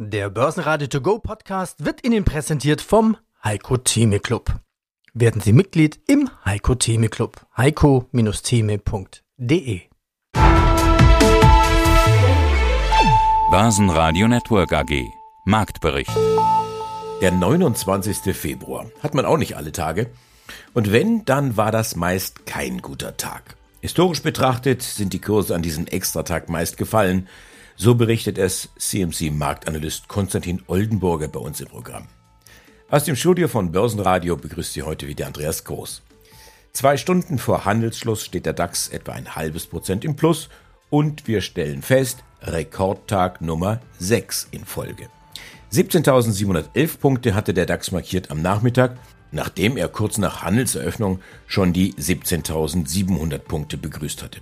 Der Börsenradio To Go Podcast wird Ihnen präsentiert vom Heiko Theme Club. Werden Sie Mitglied im Heiko Theme Club. heiko-theme.de Börsenradio Network AG Marktbericht Der 29. Februar hat man auch nicht alle Tage. Und wenn, dann war das meist kein guter Tag. Historisch betrachtet sind die Kurse an diesem Extratag meist gefallen. So berichtet es CMC-Marktanalyst Konstantin Oldenburger bei uns im Programm. Aus dem Studio von Börsenradio begrüßt Sie heute wieder Andreas Groß. Zwei Stunden vor Handelsschluss steht der DAX etwa ein halbes Prozent im Plus und wir stellen fest, Rekordtag Nummer 6 in Folge. 17.711 Punkte hatte der DAX markiert am Nachmittag, nachdem er kurz nach Handelseröffnung schon die 17.700 Punkte begrüßt hatte.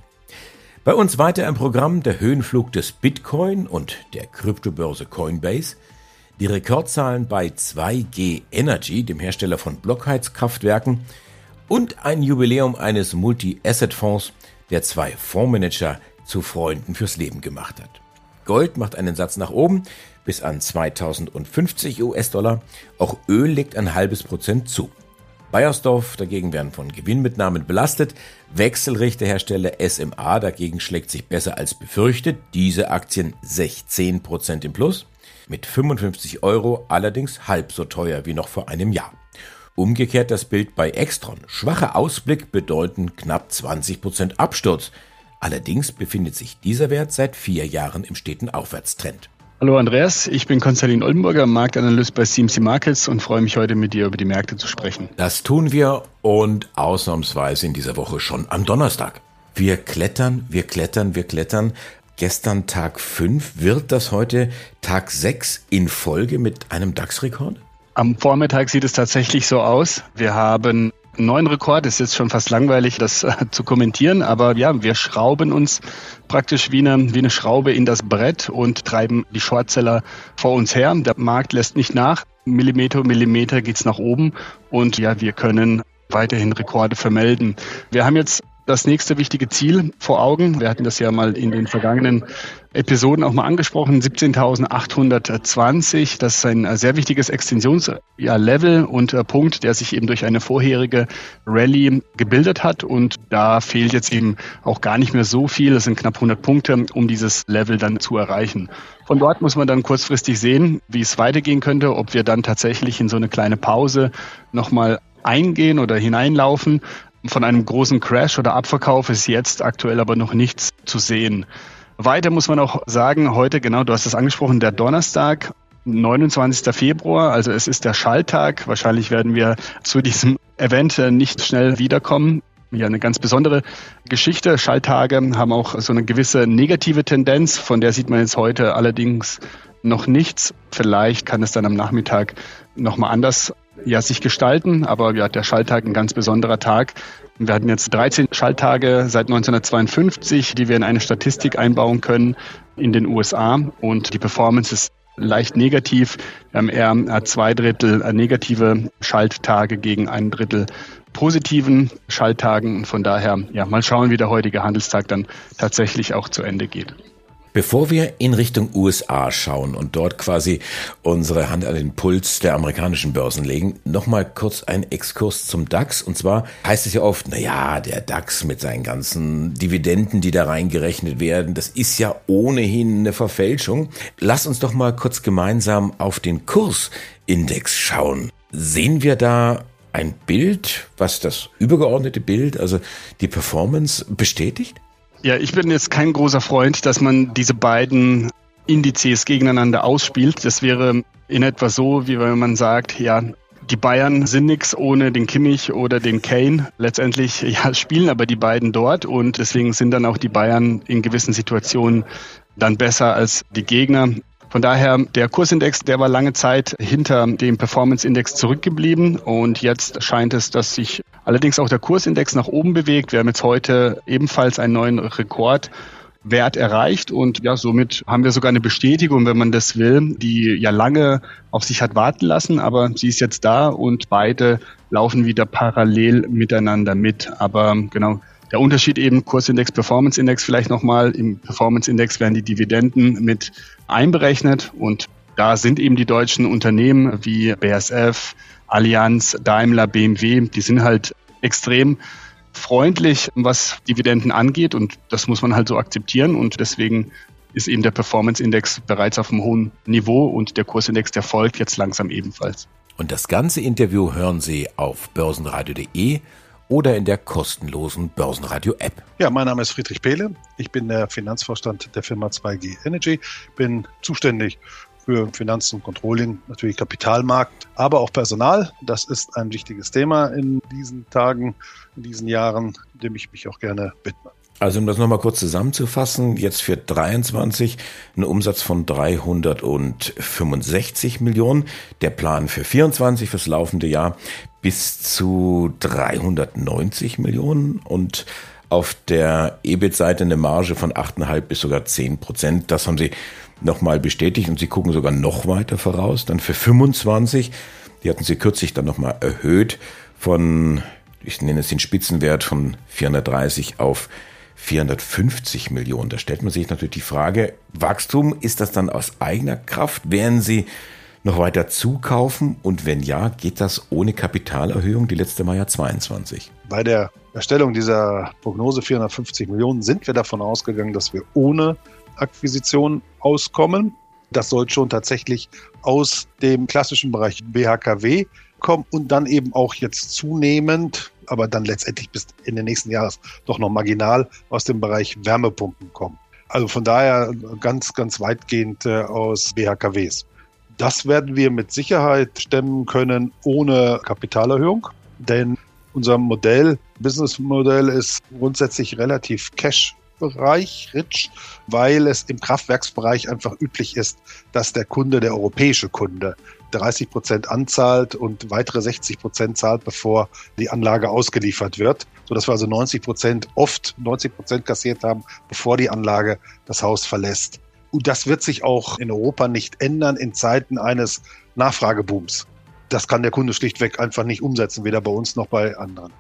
Bei uns weiter im Programm der Höhenflug des Bitcoin und der Kryptobörse Coinbase, die Rekordzahlen bei 2G Energy, dem Hersteller von Blockheizkraftwerken, und ein Jubiläum eines Multi-Asset-Fonds, der zwei Fondsmanager zu Freunden fürs Leben gemacht hat. Gold macht einen Satz nach oben bis an 2050 US-Dollar. Auch Öl legt ein halbes Prozent zu. Bayersdorf dagegen werden von Gewinnmitnahmen belastet. Wechselrichterhersteller SMA dagegen schlägt sich besser als befürchtet. Diese Aktien 16 Prozent im Plus. Mit 55 Euro allerdings halb so teuer wie noch vor einem Jahr. Umgekehrt das Bild bei Extron. Schwacher Ausblick bedeuten knapp 20 Prozent Absturz. Allerdings befindet sich dieser Wert seit vier Jahren im steten Aufwärtstrend. Hallo Andreas, ich bin Konstantin Oldenburger, Marktanalyst bei CMC Markets und freue mich heute mit dir über die Märkte zu sprechen. Das tun wir und ausnahmsweise in dieser Woche schon am Donnerstag. Wir klettern, wir klettern, wir klettern. Gestern Tag 5, wird das heute Tag 6 in Folge mit einem DAX-Rekord? Am Vormittag sieht es tatsächlich so aus. Wir haben neuen Rekord. Ist jetzt schon fast langweilig, das äh, zu kommentieren, aber ja, wir schrauben uns praktisch wie eine, wie eine Schraube in das Brett und treiben die Shortseller vor uns her. Der Markt lässt nicht nach. Millimeter, Millimeter geht's nach oben und ja, wir können weiterhin Rekorde vermelden. Wir haben jetzt das nächste wichtige Ziel vor Augen. Wir hatten das ja mal in den vergangenen Episoden auch mal angesprochen, 17.820. Das ist ein sehr wichtiges Extensionslevel und äh, Punkt, der sich eben durch eine vorherige Rallye gebildet hat. Und da fehlt jetzt eben auch gar nicht mehr so viel. Es sind knapp 100 Punkte, um dieses Level dann zu erreichen. Von dort muss man dann kurzfristig sehen, wie es weitergehen könnte, ob wir dann tatsächlich in so eine kleine Pause nochmal eingehen oder hineinlaufen. Von einem großen Crash oder Abverkauf ist jetzt aktuell aber noch nichts zu sehen. Weiter muss man auch sagen, heute, genau, du hast es angesprochen, der Donnerstag, 29. Februar, also es ist der Schalltag. Wahrscheinlich werden wir zu diesem Event nicht schnell wiederkommen. Ja, eine ganz besondere Geschichte. Schalltage haben auch so eine gewisse negative Tendenz, von der sieht man jetzt heute allerdings noch nichts. Vielleicht kann es dann am Nachmittag nochmal anders ja, sich gestalten, aber ja, der Schalltag ein ganz besonderer Tag. Wir hatten jetzt 13 Schalltage seit 1952, die wir in eine Statistik einbauen können in den USA und die Performance ist leicht negativ. Wir haben eher zwei Drittel negative Schalttage gegen ein Drittel positiven Schalttagen. Von daher, ja, mal schauen, wie der heutige Handelstag dann tatsächlich auch zu Ende geht. Bevor wir in Richtung USA schauen und dort quasi unsere Hand an den Puls der amerikanischen Börsen legen, nochmal kurz ein Exkurs zum DAX. Und zwar heißt es ja oft, na ja, der DAX mit seinen ganzen Dividenden, die da reingerechnet werden, das ist ja ohnehin eine Verfälschung. Lass uns doch mal kurz gemeinsam auf den Kursindex schauen. Sehen wir da ein Bild, was das übergeordnete Bild, also die Performance bestätigt? Ja, ich bin jetzt kein großer Freund, dass man diese beiden Indizes gegeneinander ausspielt. Das wäre in etwa so, wie wenn man sagt, ja, die Bayern sind nix ohne den Kimmich oder den Kane. Letztendlich ja, spielen aber die beiden dort und deswegen sind dann auch die Bayern in gewissen Situationen dann besser als die Gegner. Von daher, der Kursindex, der war lange Zeit hinter dem Performance-Index zurückgeblieben und jetzt scheint es, dass sich allerdings auch der Kursindex nach oben bewegt. Wir haben jetzt heute ebenfalls einen neuen Rekordwert erreicht und ja, somit haben wir sogar eine Bestätigung, wenn man das will, die ja lange auf sich hat warten lassen, aber sie ist jetzt da und beide laufen wieder parallel miteinander mit. Aber genau, der Unterschied eben Kursindex, Performance Index vielleicht nochmal. Im Performance Index werden die Dividenden mit einberechnet und da sind eben die deutschen Unternehmen wie BSF, Allianz, Daimler, BMW, die sind halt extrem freundlich, was Dividenden angeht und das muss man halt so akzeptieren und deswegen ist eben der Performance Index bereits auf einem hohen Niveau und der Kursindex, der folgt jetzt langsam ebenfalls. Und das ganze Interview hören Sie auf börsenradio.de oder in der kostenlosen Börsenradio-App. Ja, mein Name ist Friedrich Pehle. Ich bin der Finanzvorstand der Firma 2G Energy, bin zuständig für Finanzen und Controlling, natürlich Kapitalmarkt, aber auch Personal. Das ist ein wichtiges Thema in diesen Tagen, in diesen Jahren, dem ich mich auch gerne widme. Also um das nochmal kurz zusammenzufassen, jetzt für 23 ein Umsatz von 365 Millionen, der Plan für 24 fürs laufende Jahr bis zu 390 Millionen und auf der EBIT-Seite eine Marge von 8,5 bis sogar 10 Prozent. Das haben sie nochmal bestätigt und sie gucken sogar noch weiter voraus. Dann für 25, die hatten sie kürzlich dann nochmal erhöht von, ich nenne es den Spitzenwert von 430 auf 450 Millionen. Da stellt man sich natürlich die Frage, Wachstum, ist das dann aus eigener Kraft? Werden Sie noch weiter zukaufen? Und wenn ja, geht das ohne Kapitalerhöhung? Die letzte war ja 22. Bei der Erstellung dieser Prognose 450 Millionen sind wir davon ausgegangen, dass wir ohne Akquisition auskommen. Das soll schon tatsächlich aus dem klassischen Bereich BHKW kommen und dann eben auch jetzt zunehmend aber dann letztendlich bis in den nächsten Jahres doch noch marginal aus dem Bereich Wärmepumpen kommen. Also von daher ganz, ganz weitgehend äh, aus BHKWs. Das werden wir mit Sicherheit stemmen können ohne Kapitalerhöhung, denn unser Modell, Businessmodell ist grundsätzlich relativ cash Bereich, rich, weil es im Kraftwerksbereich einfach üblich ist, dass der Kunde, der europäische Kunde, 30 Prozent anzahlt und weitere 60 Prozent zahlt, bevor die Anlage ausgeliefert wird, so dass wir also 90 Prozent, oft 90 Prozent kassiert haben, bevor die Anlage das Haus verlässt. Und das wird sich auch in Europa nicht ändern in Zeiten eines Nachfragebooms. Das kann der Kunde schlichtweg einfach nicht umsetzen, weder bei uns noch bei anderen.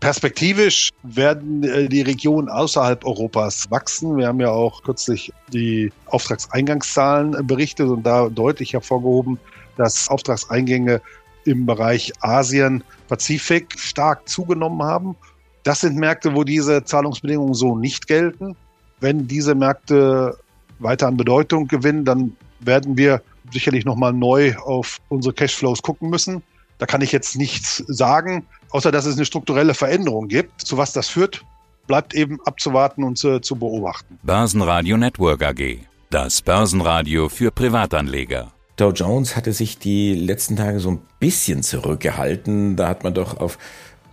Perspektivisch werden äh, die Regionen außerhalb Europas wachsen. Wir haben ja auch kürzlich die Auftragseingangszahlen berichtet und da deutlich hervorgehoben, dass Auftragseingänge im Bereich Asien, Pazifik stark zugenommen haben. Das sind Märkte, wo diese Zahlungsbedingungen so nicht gelten. Wenn diese Märkte weiter an Bedeutung gewinnen, dann werden wir sicherlich nochmal neu auf unsere Cashflows gucken müssen. Da kann ich jetzt nichts sagen, außer dass es eine strukturelle Veränderung gibt. Zu was das führt, bleibt eben abzuwarten und zu, zu beobachten. Börsenradio Network AG. Das Börsenradio für Privatanleger. Dow Jones hatte sich die letzten Tage so ein bisschen zurückgehalten. Da hat man doch auf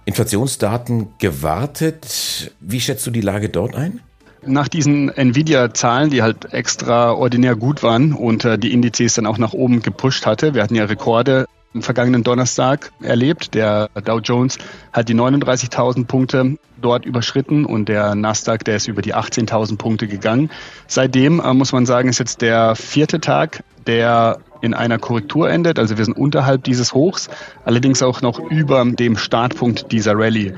Inflationsdaten gewartet. Wie schätzt du die Lage dort ein? Nach diesen Nvidia-Zahlen, die halt extraordinär gut waren und äh, die Indizes dann auch nach oben gepusht hatte, wir hatten ja Rekorde am vergangenen Donnerstag erlebt. Der Dow Jones hat die 39.000 Punkte dort überschritten und der Nasdaq, der ist über die 18.000 Punkte gegangen. Seitdem äh, muss man sagen, ist jetzt der vierte Tag, der in einer Korrektur endet. Also wir sind unterhalb dieses Hochs, allerdings auch noch über dem Startpunkt dieser Rallye.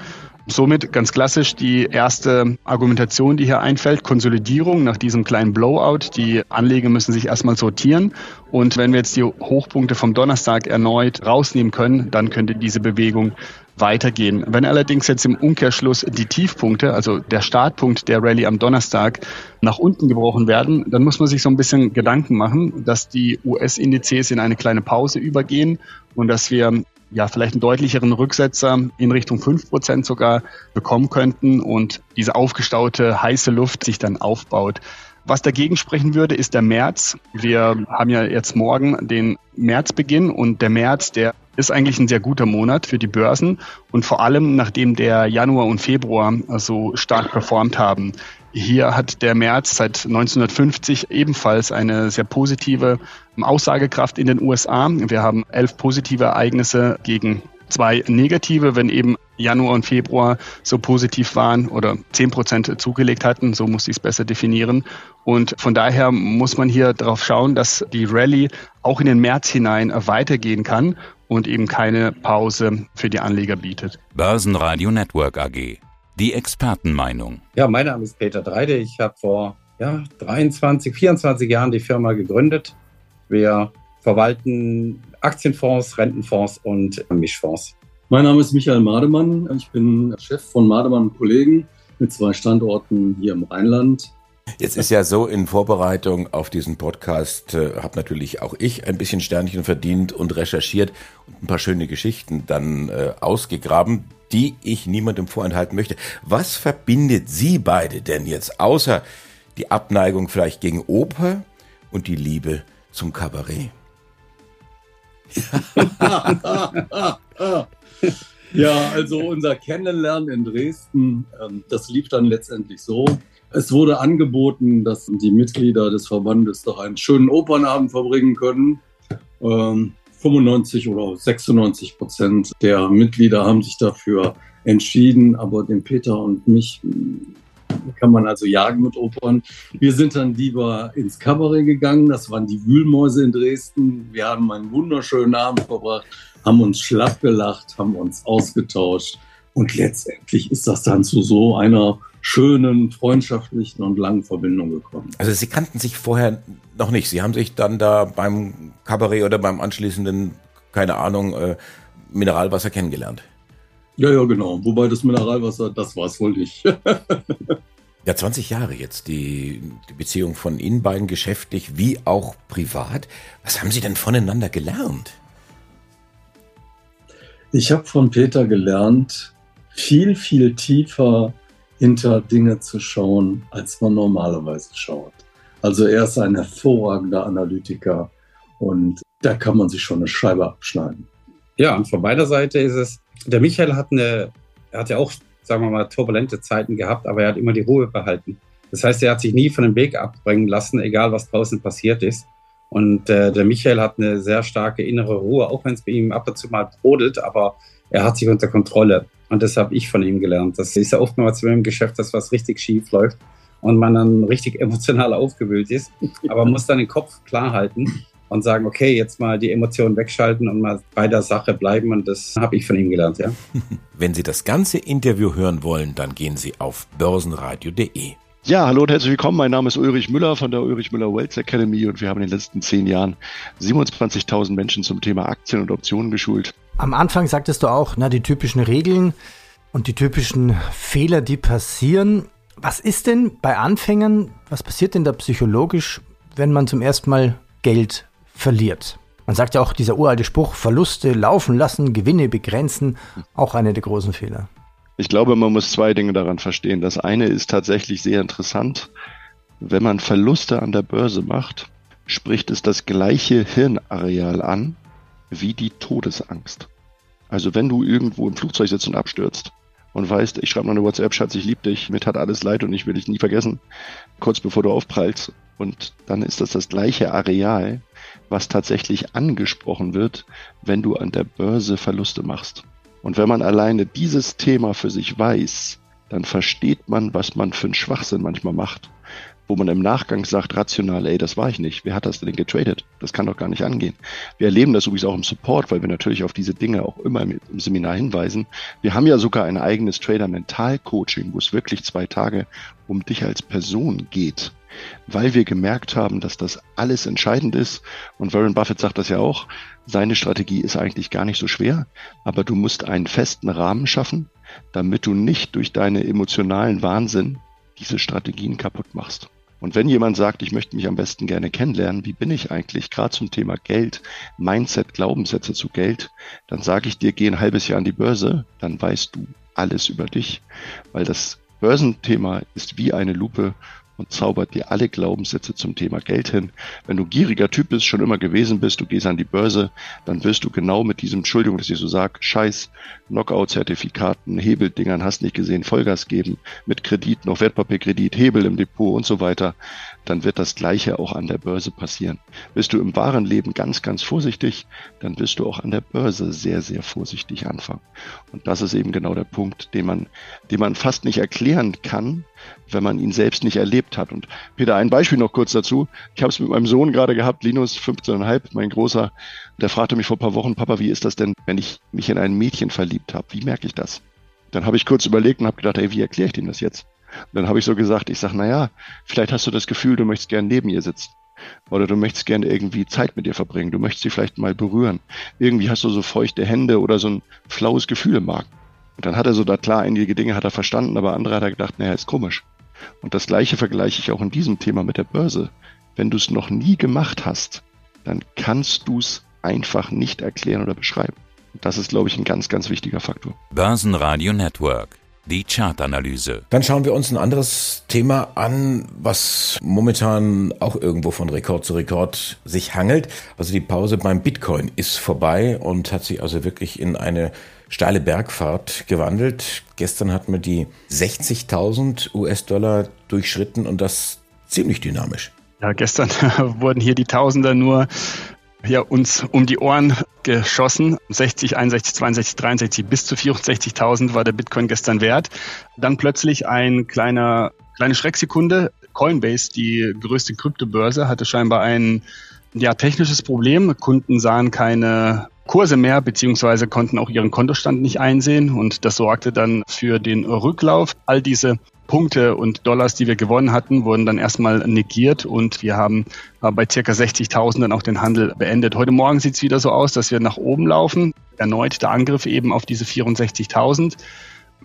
Somit ganz klassisch die erste Argumentation, die hier einfällt, Konsolidierung nach diesem kleinen Blowout. Die Anleger müssen sich erstmal sortieren. Und wenn wir jetzt die Hochpunkte vom Donnerstag erneut rausnehmen können, dann könnte diese Bewegung weitergehen. Wenn allerdings jetzt im Umkehrschluss die Tiefpunkte, also der Startpunkt der Rallye am Donnerstag, nach unten gebrochen werden, dann muss man sich so ein bisschen Gedanken machen, dass die US-Indizes in eine kleine Pause übergehen und dass wir ja vielleicht einen deutlicheren Rücksetzer in Richtung fünf Prozent sogar bekommen könnten und diese aufgestaute heiße Luft sich dann aufbaut. Was dagegen sprechen würde, ist der März. Wir haben ja jetzt morgen den Märzbeginn und der März, der ist eigentlich ein sehr guter Monat für die Börsen und vor allem nachdem der Januar und Februar so stark performt haben. Hier hat der März seit 1950 ebenfalls eine sehr positive Aussagekraft in den USA. Wir haben elf positive Ereignisse gegen zwei negative, wenn eben Januar und Februar so positiv waren oder zehn Prozent zugelegt hatten, so muss ich es besser definieren. Und von daher muss man hier darauf schauen, dass die Rallye auch in den März hinein weitergehen kann und eben keine Pause für die Anleger bietet. Börsenradio Network AG. Die Expertenmeinung. Ja, mein Name ist Peter Dreide. Ich habe vor ja, 23, 24 Jahren die Firma gegründet. Wir verwalten Aktienfonds, Rentenfonds und Mischfonds. Mein Name ist Michael Mademann. Ich bin Chef von Mademann Kollegen mit zwei Standorten hier im Rheinland. Jetzt ist ja so in Vorbereitung auf diesen Podcast, äh, habe natürlich auch ich ein bisschen Sternchen verdient und recherchiert und ein paar schöne Geschichten dann äh, ausgegraben, die ich niemandem vorenthalten möchte. Was verbindet Sie beide denn jetzt, außer die Abneigung vielleicht gegen Oper und die Liebe zum Kabarett? ja, also unser Kennenlernen in Dresden, ähm, das lief dann letztendlich so. Es wurde angeboten, dass die Mitglieder des Verbandes doch einen schönen Opernabend verbringen können. 95 ähm, oder 96 Prozent der Mitglieder haben sich dafür entschieden, aber den Peter und mich kann man also jagen mit Opern. Wir sind dann lieber ins Kabarett gegangen. Das waren die Wühlmäuse in Dresden. Wir haben einen wunderschönen Abend verbracht, haben uns schlapp gelacht, haben uns ausgetauscht. Und letztendlich ist das dann zu so einer schönen, freundschaftlichen und langen Verbindung gekommen. Also Sie kannten sich vorher noch nicht. Sie haben sich dann da beim Kabarett oder beim anschließenden, keine Ahnung, äh, Mineralwasser kennengelernt. Ja, ja, genau. Wobei das Mineralwasser, das war es wohl nicht. ja, 20 Jahre jetzt, die, die Beziehung von Ihnen beiden geschäftlich wie auch privat. Was haben Sie denn voneinander gelernt? Ich habe von Peter gelernt, viel, viel tiefer hinter Dinge zu schauen, als man normalerweise schaut. Also er ist ein hervorragender Analytiker und da kann man sich schon eine Scheibe abschneiden. Ja, und von meiner Seite ist es, der Michael hat eine, er hat ja auch, sagen wir mal, turbulente Zeiten gehabt, aber er hat immer die Ruhe behalten. Das heißt, er hat sich nie von dem Weg abbringen lassen, egal was draußen passiert ist. Und äh, der Michael hat eine sehr starke innere Ruhe, auch wenn es bei ihm ab und zu mal brodelt, aber er hat sich unter Kontrolle. Und das habe ich von ihm gelernt. Das ist ja oftmals im Geschäft, dass was richtig schief läuft und man dann richtig emotional aufgewühlt ist. Aber man muss dann den Kopf klar halten und sagen, okay, jetzt mal die Emotionen wegschalten und mal bei der Sache bleiben. Und das habe ich von ihm gelernt, ja. Wenn Sie das ganze Interview hören wollen, dann gehen Sie auf börsenradio.de. Ja, hallo und herzlich willkommen. Mein Name ist Ulrich Müller von der Ulrich Müller Wealth Academy und wir haben in den letzten zehn Jahren 27.000 Menschen zum Thema Aktien und Optionen geschult. Am Anfang sagtest du auch, na, die typischen Regeln und die typischen Fehler, die passieren. Was ist denn bei Anfängern, was passiert denn da psychologisch, wenn man zum ersten Mal Geld verliert. Man sagt ja auch, dieser uralte Spruch, Verluste laufen lassen, Gewinne begrenzen, auch einer der großen Fehler. Ich glaube, man muss zwei Dinge daran verstehen. Das eine ist tatsächlich sehr interessant. Wenn man Verluste an der Börse macht, spricht es das gleiche Hirnareal an wie die Todesangst. Also wenn du irgendwo im Flugzeug sitzt und abstürzt und weißt, ich schreibe noch eine WhatsApp, Schatz, ich liebe dich, mir tat alles leid und ich will dich nie vergessen, kurz bevor du aufprallst. Und dann ist das das gleiche Areal, was tatsächlich angesprochen wird, wenn du an der Börse Verluste machst. Und wenn man alleine dieses Thema für sich weiß, dann versteht man, was man für einen Schwachsinn manchmal macht. Wo man im Nachgang sagt, rational, ey, das war ich nicht. Wer hat das denn getradet? Das kann doch gar nicht angehen. Wir erleben das übrigens auch im Support, weil wir natürlich auf diese Dinge auch immer im, Seminar hinweisen. Wir haben ja sogar ein eigenes Trader-Mental-Coaching, wo es wirklich zwei Tage um dich als Person geht weil wir gemerkt haben, dass das alles entscheidend ist. Und Warren Buffett sagt das ja auch, seine Strategie ist eigentlich gar nicht so schwer, aber du musst einen festen Rahmen schaffen, damit du nicht durch deine emotionalen Wahnsinn diese Strategien kaputt machst. Und wenn jemand sagt, ich möchte mich am besten gerne kennenlernen, wie bin ich eigentlich, gerade zum Thema Geld, Mindset, Glaubenssätze zu Geld, dann sage ich dir, geh ein halbes Jahr an die Börse, dann weißt du alles über dich, weil das Börsenthema ist wie eine Lupe und zaubert dir alle Glaubenssätze zum Thema Geld hin. Wenn du gieriger Typ bist, schon immer gewesen bist, du gehst an die Börse, dann wirst du genau mit diesem, Entschuldigung, dass ich so sage, Scheiß, Knockout-Zertifikaten, Hebeldingern, hast nicht gesehen, Vollgas geben, mit Kredit, noch Wertpapierkredit, Hebel im Depot und so weiter, dann wird das Gleiche auch an der Börse passieren. Bist du im wahren Leben ganz, ganz vorsichtig, dann wirst du auch an der Börse sehr, sehr vorsichtig anfangen. Und das ist eben genau der Punkt, den man, den man fast nicht erklären kann, wenn man ihn selbst nicht erlebt hat. Und Peter, ein Beispiel noch kurz dazu. Ich habe es mit meinem Sohn gerade gehabt, Linus, 15,5, mein Großer, der fragte mich vor ein paar Wochen, Papa, wie ist das denn, wenn ich mich in ein Mädchen verliebt habe? Wie merke ich das? Dann habe ich kurz überlegt und habe gedacht, ey, wie erkläre ich dem das jetzt? Und dann habe ich so gesagt, ich sage, naja, vielleicht hast du das Gefühl, du möchtest gern neben ihr sitzen. Oder du möchtest gerne irgendwie Zeit mit ihr verbringen. Du möchtest sie vielleicht mal berühren. Irgendwie hast du so feuchte Hände oder so ein flaues Gefühl im Magen. Und dann hat er so da klar, einige Dinge hat er verstanden, aber andere hat er gedacht, naja, ist komisch. Und das gleiche vergleiche ich auch in diesem Thema mit der Börse. Wenn du es noch nie gemacht hast, dann kannst du es einfach nicht erklären oder beschreiben. Und das ist, glaube ich, ein ganz, ganz wichtiger Faktor. Börsenradio Network. Die Chartanalyse. Dann schauen wir uns ein anderes Thema an, was momentan auch irgendwo von Rekord zu Rekord sich hangelt. Also die Pause beim Bitcoin ist vorbei und hat sich also wirklich in eine steile Bergfahrt gewandelt. Gestern hat man die 60.000 US-Dollar durchschritten und das ziemlich dynamisch. Ja, gestern wurden hier die Tausender nur ja, uns um die Ohren geschossen. 60, 61, 62, 63 bis zu 64.000 war der Bitcoin gestern wert. Dann plötzlich ein kleiner, kleine Schrecksekunde. Coinbase, die größte Kryptobörse, hatte scheinbar ein ja, technisches Problem. Kunden sahen keine Kurse mehr, beziehungsweise konnten auch ihren Kontostand nicht einsehen und das sorgte dann für den Rücklauf. All diese Punkte und Dollars, die wir gewonnen hatten, wurden dann erstmal negiert und wir haben äh, bei circa 60.000 dann auch den Handel beendet. Heute Morgen sieht es wieder so aus, dass wir nach oben laufen. Erneut der Angriff eben auf diese 64.000.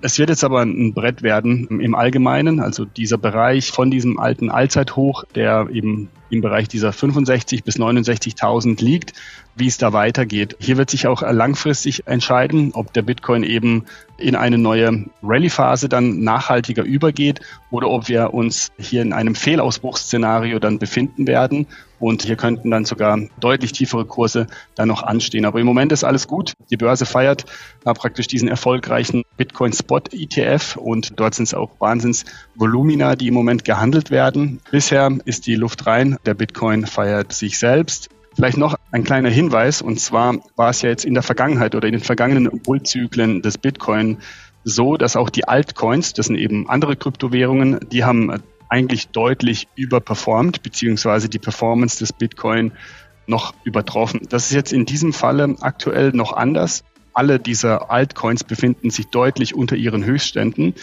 Es wird jetzt aber ein Brett werden im Allgemeinen, also dieser Bereich von diesem alten Allzeithoch, der eben im Bereich dieser 65 bis 69.000 liegt, wie es da weitergeht. Hier wird sich auch langfristig entscheiden, ob der Bitcoin eben in eine neue Rallye-Phase dann nachhaltiger übergeht oder ob wir uns hier in einem Fehlausbruchsszenario dann befinden werden. Und hier könnten dann sogar deutlich tiefere Kurse dann noch anstehen. Aber im Moment ist alles gut. Die Börse feiert äh, praktisch diesen erfolgreichen Bitcoin Spot ETF und dort sind es auch Wahnsinns Volumina, die im Moment gehandelt werden. Bisher ist die Luft rein. Der Bitcoin feiert sich selbst. Vielleicht noch ein kleiner Hinweis, und zwar war es ja jetzt in der Vergangenheit oder in den vergangenen Bullzyklen des Bitcoin so, dass auch die Altcoins, das sind eben andere Kryptowährungen, die haben eigentlich deutlich überperformt, beziehungsweise die Performance des Bitcoin noch übertroffen. Das ist jetzt in diesem Falle aktuell noch anders. Alle dieser Altcoins befinden sich deutlich unter ihren Höchstständen.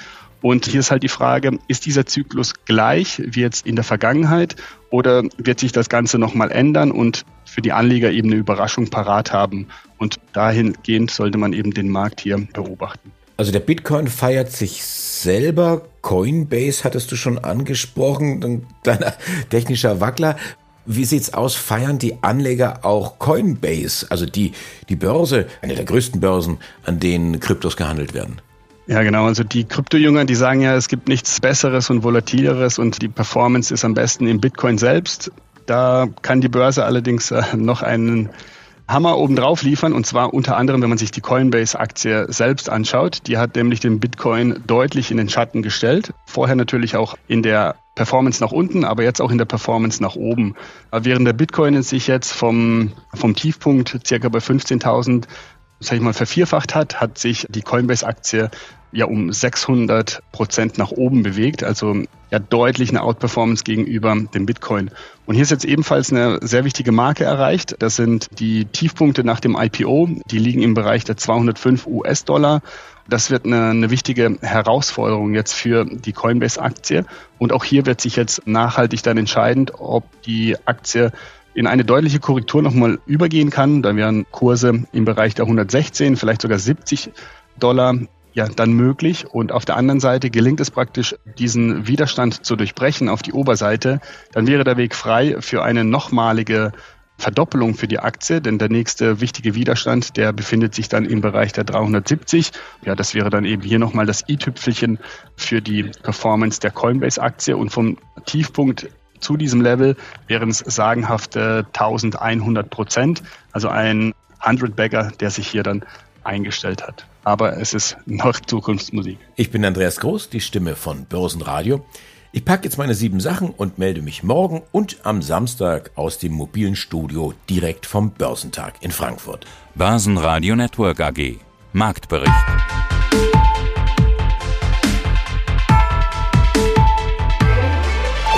Und hier ist halt die Frage, ist dieser Zyklus gleich wie jetzt in der Vergangenheit oder wird sich das Ganze nochmal ändern und für die Anleger eben eine Überraschung parat haben? Und dahingehend sollte man eben den Markt hier beobachten. Also der Bitcoin feiert sich selber. Coinbase hattest du schon angesprochen, ein kleiner technischer Wackler. Wie sieht's aus? Feiern die Anleger auch Coinbase, also die, die Börse, eine der größten Börsen, an denen Kryptos gehandelt werden? Ja, genau. Also die Kryptojünger, die sagen ja, es gibt nichts Besseres und Volatileres und die Performance ist am besten im Bitcoin selbst. Da kann die Börse allerdings äh, noch einen Hammer obendrauf liefern und zwar unter anderem, wenn man sich die Coinbase-Aktie selbst anschaut. Die hat nämlich den Bitcoin deutlich in den Schatten gestellt. Vorher natürlich auch in der Performance nach unten, aber jetzt auch in der Performance nach oben. Während der Bitcoin sich jetzt vom, vom Tiefpunkt circa bei 15.000 sag ich mal, vervierfacht hat, hat sich die Coinbase-Aktie ja um 600 Prozent nach oben bewegt, also ja deutlich eine Outperformance gegenüber dem Bitcoin. Und hier ist jetzt ebenfalls eine sehr wichtige Marke erreicht. Das sind die Tiefpunkte nach dem IPO. Die liegen im Bereich der 205 US-Dollar. Das wird eine, eine wichtige Herausforderung jetzt für die Coinbase-Aktie. Und auch hier wird sich jetzt nachhaltig dann entscheidend, ob die Aktie in eine deutliche Korrektur nochmal übergehen kann. Da wären Kurse im Bereich der 116, vielleicht sogar 70 Dollar ja dann möglich. Und auf der anderen Seite gelingt es praktisch, diesen Widerstand zu durchbrechen auf die Oberseite, dann wäre der Weg frei für eine nochmalige Verdoppelung für die Aktie, denn der nächste wichtige Widerstand, der befindet sich dann im Bereich der 370. Ja, das wäre dann eben hier nochmal das i-Tüpfelchen für die Performance der Coinbase-Aktie und vom Tiefpunkt zu diesem Level wären es sagenhafte 1100 Prozent. Also ein 100-Bagger, der sich hier dann eingestellt hat. Aber es ist noch Zukunftsmusik. Ich bin Andreas Groß, die Stimme von Börsenradio. Ich packe jetzt meine sieben Sachen und melde mich morgen und am Samstag aus dem mobilen Studio direkt vom Börsentag in Frankfurt. Börsenradio Network AG. Marktbericht.